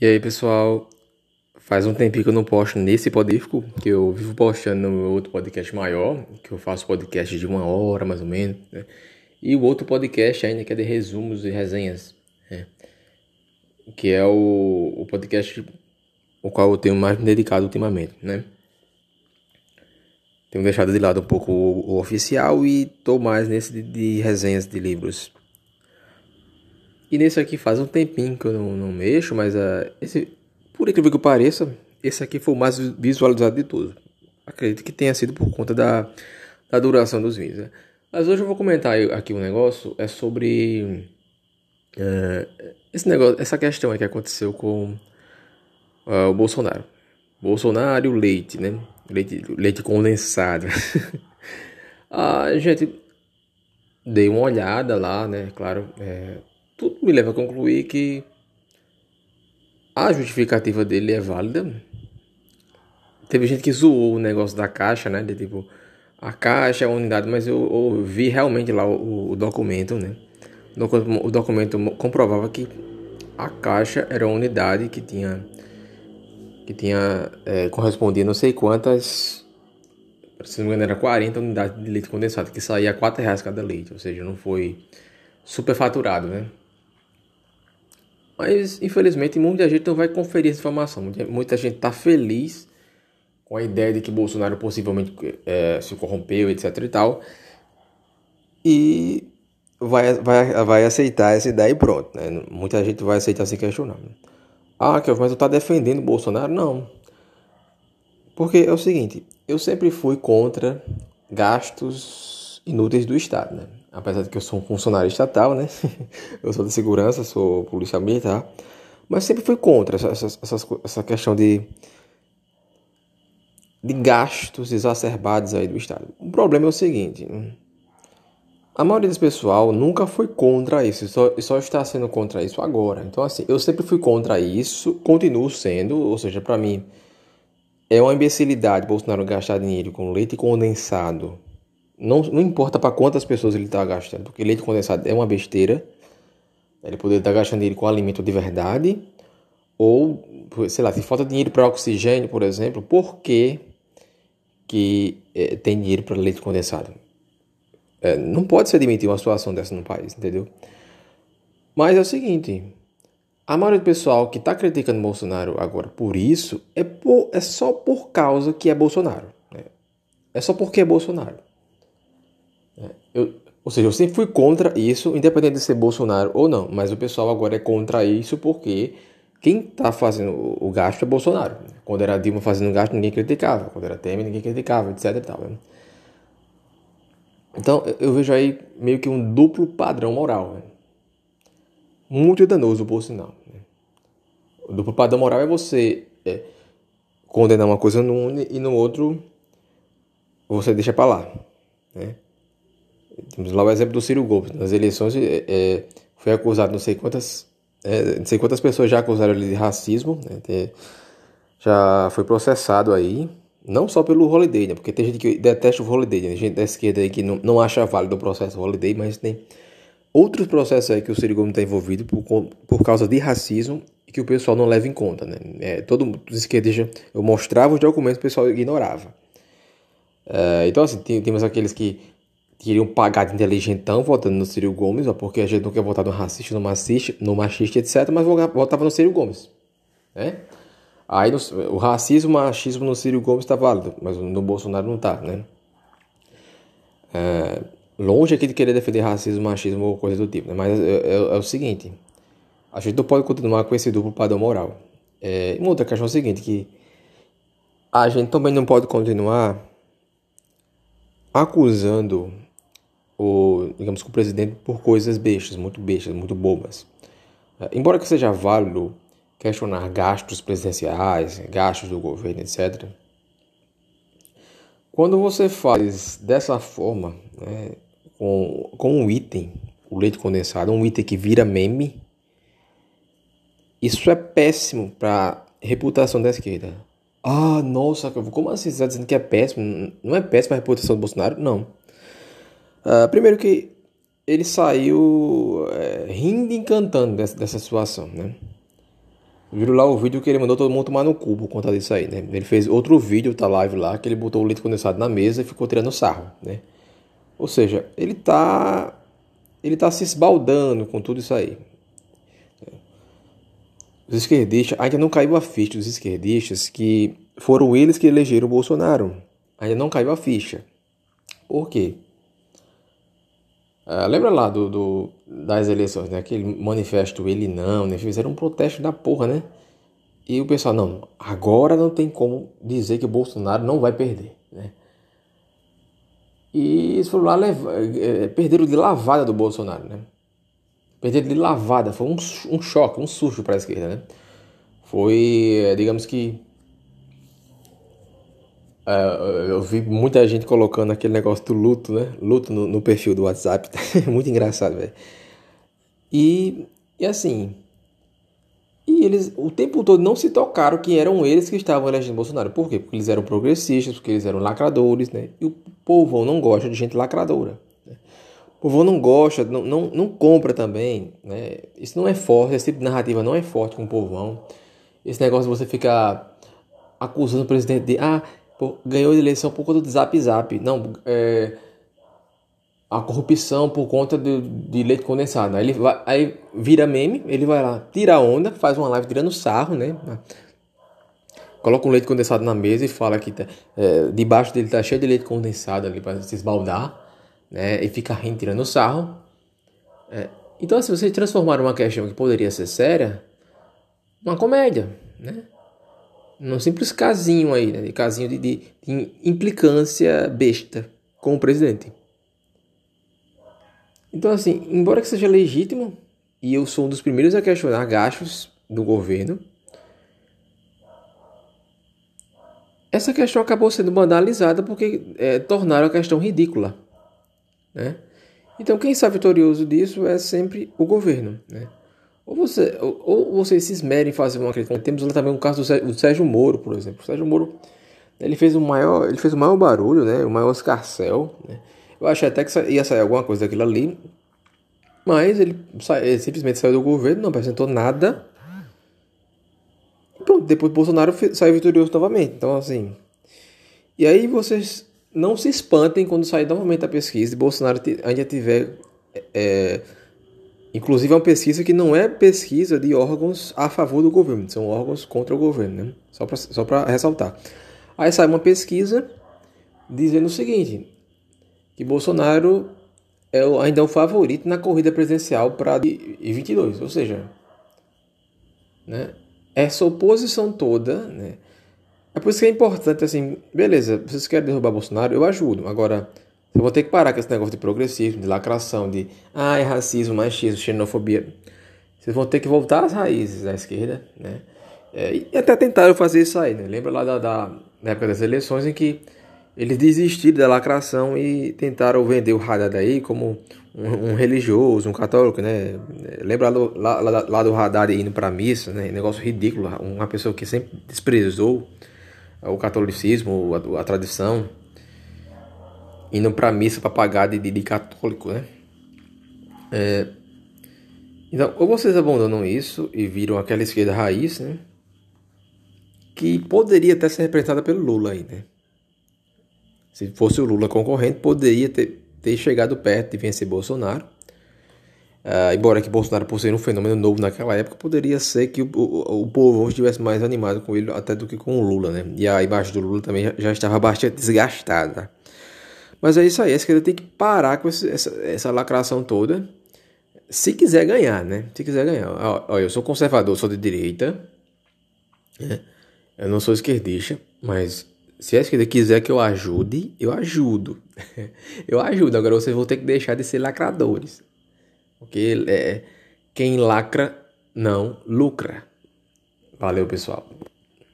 E aí, pessoal, faz um tempinho que eu não posto nesse podífico, que eu vivo postando no meu outro podcast maior, que eu faço podcast de uma hora mais ou menos, né? E o outro podcast ainda que é de resumos e resenhas, né? que é o, o podcast o qual eu tenho mais me dedicado ultimamente, né? Tenho deixado de lado um pouco o, o oficial e tô mais nesse de, de resenhas de livros. E nesse aqui faz um tempinho que eu não, não mexo, mas uh, esse, por incrível que pareça, esse aqui foi o mais visualizado de todos. Acredito que tenha sido por conta da, da duração dos vídeos. Né? Mas hoje eu vou comentar aqui um negócio, é sobre uh, esse negócio, essa questão que aconteceu com uh, o Bolsonaro. Bolsonaro e o leite, né? Leite, leite condensado. ah, gente, dei uma olhada lá, né? Claro, é, me leva a concluir que a justificativa dele é válida. Teve gente que zoou o negócio da caixa, né? De tipo, a caixa é a unidade, mas eu, eu vi realmente lá o, o, documento, né? O documento comprovava que a caixa era uma unidade que tinha que tinha é, correspondia não sei quantas se não me engano era 40 unidades de leite condensado que saía a 4 reais cada leite ou seja não foi superfaturado né mas, infelizmente, muita gente não vai conferir essa informação. Muita gente está feliz com a ideia de que Bolsonaro possivelmente é, se corrompeu, etc e tal. E vai, vai, vai aceitar essa ideia e pronto. Né? Muita gente vai aceitar sem questionar. Ah, que mas tu tá defendendo Bolsonaro? Não. Porque é o seguinte, eu sempre fui contra gastos inúteis do Estado, né? Apesar de que eu sou um funcionário estatal, né? eu sou de segurança, sou policial militar, mas sempre fui contra essa, essa, essa questão de, de gastos exacerbados aí do Estado. O problema é o seguinte: a maioria do pessoal nunca foi contra isso, só, só está sendo contra isso agora. Então, assim, eu sempre fui contra isso, continuo sendo, ou seja, para mim é uma imbecilidade Bolsonaro gastar dinheiro com leite condensado não, não importa para quantas pessoas ele está gastando, porque leite condensado é uma besteira. Ele poderia estar tá gastando dinheiro com alimento de verdade. Ou, sei lá, se falta dinheiro para oxigênio, por exemplo, por que, que é, tem dinheiro para leite condensado? É, não pode se admitir uma situação dessa no país, entendeu? Mas é o seguinte: a maioria do pessoal que está criticando Bolsonaro agora por isso é, por, é só por causa que é Bolsonaro. Né? É só porque é Bolsonaro. É, eu, ou seja, eu sempre fui contra isso, independente de ser Bolsonaro ou não. Mas o pessoal agora é contra isso porque quem está fazendo o gasto é Bolsonaro. Quando era Dilma fazendo gasto, ninguém criticava. Quando era Temer, ninguém criticava, etc. E tal, né? Então, eu vejo aí meio que um duplo padrão moral. Né? Muito danoso, por sinal. Né? O duplo padrão moral é você é, condenar uma coisa num e no outro você deixa para lá. Né? Temos lá o exemplo do Ciro Gomes. Nas eleições é, é, foi acusado não sei quantas, é, não sei quantas pessoas já acusaram ele de racismo, né? já foi processado aí, não só pelo Holiday, né? Porque tem gente que detesta o Holiday, né? Tem gente da esquerda aí que não, não acha válido o processo Holiday, mas tem outros processos aí que o Ciro Gomes está envolvido por, por causa de racismo e que o pessoal não leva em conta, né? É, todo os esquerdistas, eu mostrava os documentos, o pessoal ignorava. É, então, assim, tem, temos aqueles que queriam pagar de inteligentão votando no Ciro Gomes, ó, porque a gente não quer votar no racista, no machista, no machista etc., mas votava no Ciro Gomes. Né? Aí no, o racismo, o machismo no Ciro Gomes está válido, mas no Bolsonaro não está, né? É, longe aqui de querer defender racismo, machismo ou coisa do tipo, né? Mas é, é, é, o seguinte, a gente não pode continuar com esse duplo padrão moral. É, uma outra questão é o seguinte, que a gente também não pode continuar acusando o, digamos que o presidente por coisas bestas, muito bestas, muito bobas. É, embora que seja válido questionar gastos presidenciais, gastos do governo, etc. Quando você faz dessa forma, né, com, com um item, o leite condensado, um item que vira meme, isso é péssimo para a reputação da esquerda. Ah, nossa, como assim você está dizendo que é péssimo? Não é péssimo a reputação do Bolsonaro? Não. Uh, primeiro que ele saiu é, rindo e encantando dessa, dessa situação, né? Viram lá o vídeo que ele mandou todo mundo tomar no cu por conta disso aí, né? Ele fez outro vídeo, tá live lá, que ele botou o leite condensado na mesa e ficou tirando sarro, né? Ou seja, ele tá ele tá se esbaldando com tudo isso aí. Os esquerdistas, ainda não caiu a ficha dos esquerdistas que foram eles que elegeram o Bolsonaro. Ainda não caiu a ficha. Por quê? Ah, lembra lá do, do, das eleições, né? Aquele manifesto ele não, né? Fizeram um protesto da porra, né? E o pessoal, não, agora não tem como dizer que o Bolsonaro não vai perder, né? E eles foram lá, é, perderam de lavada do Bolsonaro, né? Perderam de lavada, foi um, um choque, um susto para a esquerda, né? Foi, é, digamos que Uh, eu vi muita gente colocando aquele negócio do luto, né? Luto no, no perfil do WhatsApp. Muito engraçado, velho. E, e assim. E eles o tempo todo não se tocaram que eram eles que estavam elegendo Bolsonaro. Por quê? Porque eles eram progressistas, porque eles eram lacradores, né? E o povo não gosta de gente lacradora. Né? O povo não gosta, não, não, não compra também, né? Isso não é forte, esse tipo de narrativa não é forte com o povão. Esse negócio de você ficar acusando o presidente de. Ah, ganhou a eleição por conta do Zap Zap. Não, é, a corrupção por conta de, de leite condensado. Aí ele vai, aí vira meme, ele vai lá, tira a onda, faz uma live tirando sarro, né? Coloca um leite condensado na mesa e fala que tá, é, debaixo dele tá cheio de leite condensado ali para se esbaldar, né? E fica rindo, tirando sarro. É, então, se assim, você transformar uma questão que poderia ser séria, uma comédia, né? Num simples casinho aí, né? Casinho de, de, de implicância besta com o presidente. Então, assim, embora que seja legítimo, e eu sou um dos primeiros a questionar gastos do governo, essa questão acabou sendo banalizada porque é, tornaram a questão ridícula. Né? Então, quem sai vitorioso disso é sempre o governo. Né? Ou, você, ou, ou você se esmera em fazer uma crítica. Temos lá também o caso do Sérgio, do Sérgio Moro, por exemplo. O Sérgio Moro ele fez o maior, ele fez o maior barulho, né? o maior escarcel. Né? Eu achei até que ia sair alguma coisa daquilo ali. Mas ele, ele simplesmente saiu do governo, não apresentou nada. E pronto, depois Bolsonaro saiu vitorioso novamente. Então, assim. E aí vocês não se espantem quando sair novamente a pesquisa e Bolsonaro ainda tiver. É, Inclusive é uma pesquisa que não é pesquisa de órgãos a favor do governo, são órgãos contra o governo, né? Só para só ressaltar. Aí sai uma pesquisa dizendo o seguinte, que Bolsonaro é ainda é o favorito na corrida presidencial para 2022, ou seja, né? Essa oposição toda, né? É por isso que é importante, assim, beleza, vocês querem derrubar Bolsonaro, eu ajudo. Agora, eu vou ter que parar com esse negócio de progressismo, de lacração, de ah, é racismo, machismo, xenofobia. Vocês vão ter que voltar às raízes da esquerda, né? É, e até tentaram fazer isso aí, né? Lembra lá da, da, na época das eleições em que eles desistiram da lacração e tentaram vender o Haddad aí como um, um religioso, um católico, né? Lembra lá, lá, lá do Haddad indo para missa, né? Negócio ridículo, uma pessoa que sempre desprezou o catolicismo, a, a tradição indo para missa para pagar de, de, católico, né? É, então, ou vocês abandonam isso e viram aquela esquerda raiz, né? Que poderia até ser representada pelo Lula aí, né? Se fosse o Lula concorrente, poderia ter, ter chegado perto de vencer Bolsonaro. Uh, embora que Bolsonaro, por ser um fenômeno novo naquela época, poderia ser que o, o, o povo estivesse mais animado com ele até do que com o Lula, né? E a imagem do Lula também já, já estava bastante desgastada. Mas é isso aí, a esquerda tem que parar com essa, essa lacração toda. Se quiser ganhar, né? Se quiser ganhar. Olha, eu sou conservador, sou de direita. Né? Eu não sou esquerdista, mas se a esquerda quiser que eu ajude, eu ajudo. eu ajudo. Agora vocês vão ter que deixar de ser lacradores. Porque é, quem lacra não lucra. Valeu, pessoal.